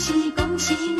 恭喜恭喜你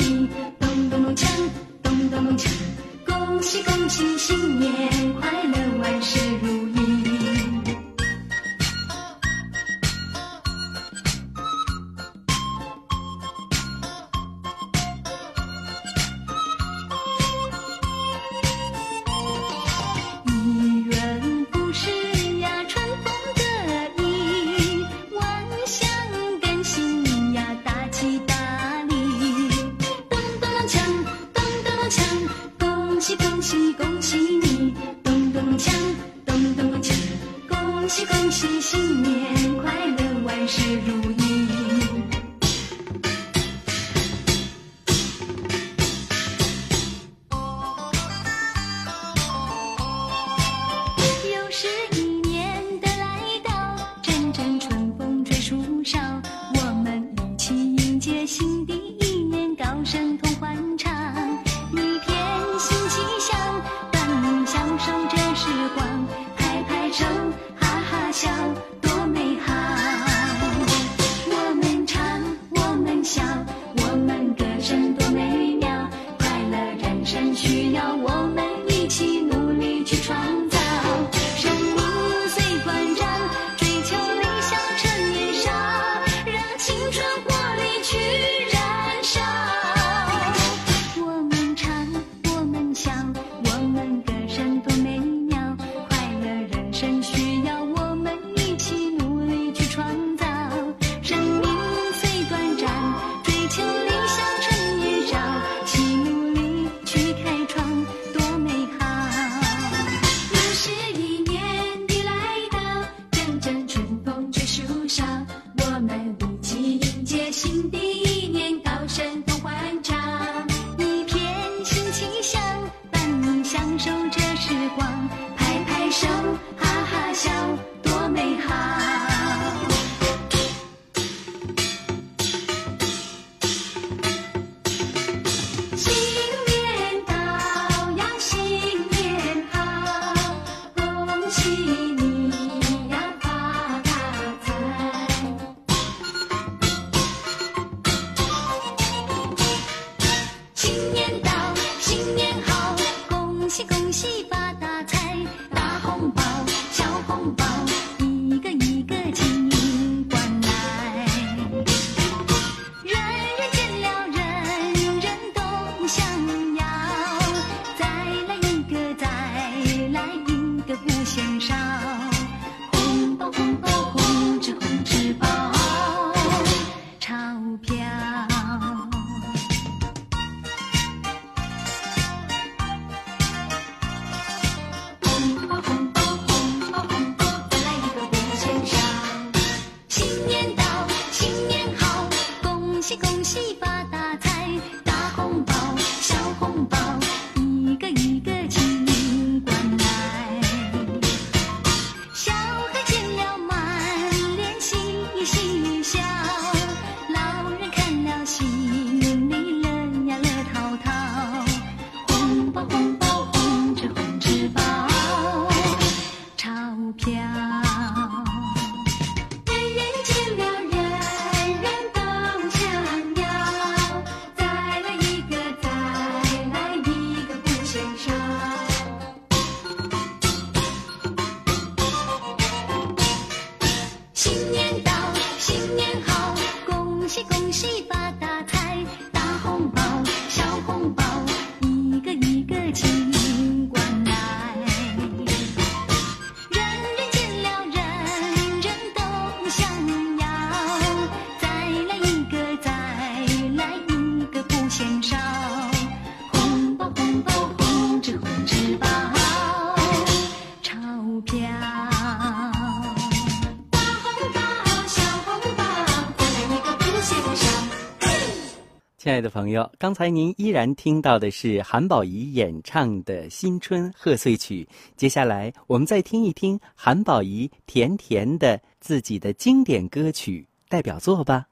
亲爱的朋友，刚才您依然听到的是韩宝仪演唱的新春贺岁曲。接下来，我们再听一听韩宝仪甜甜的自己的经典歌曲代表作吧。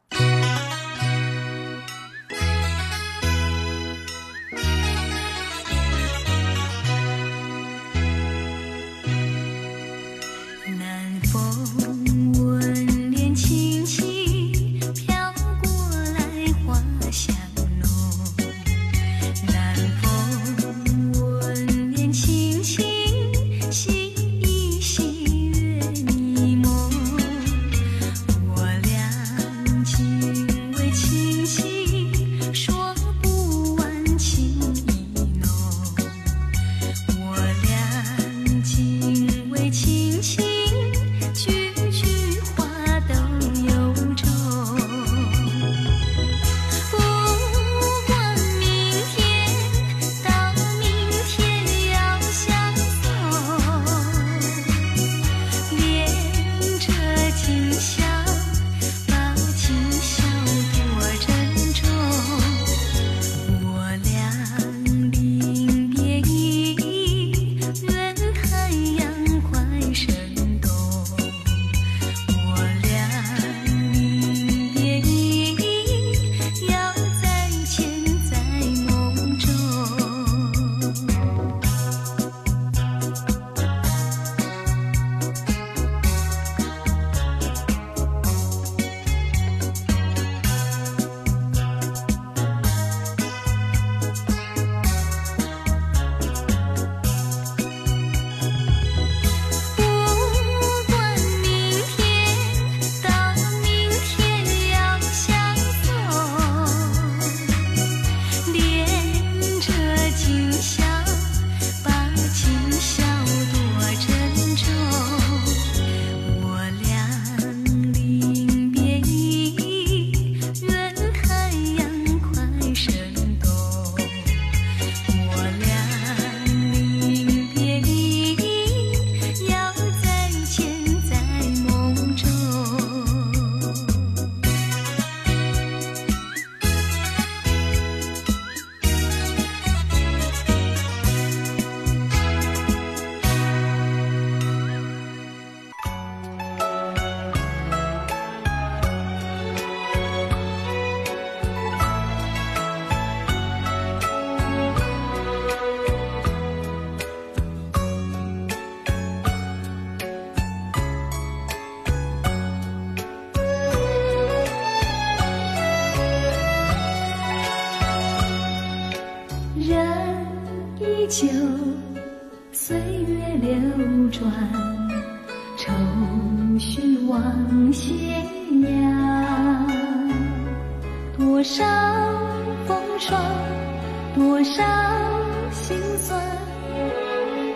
心酸。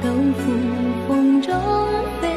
都付风中飞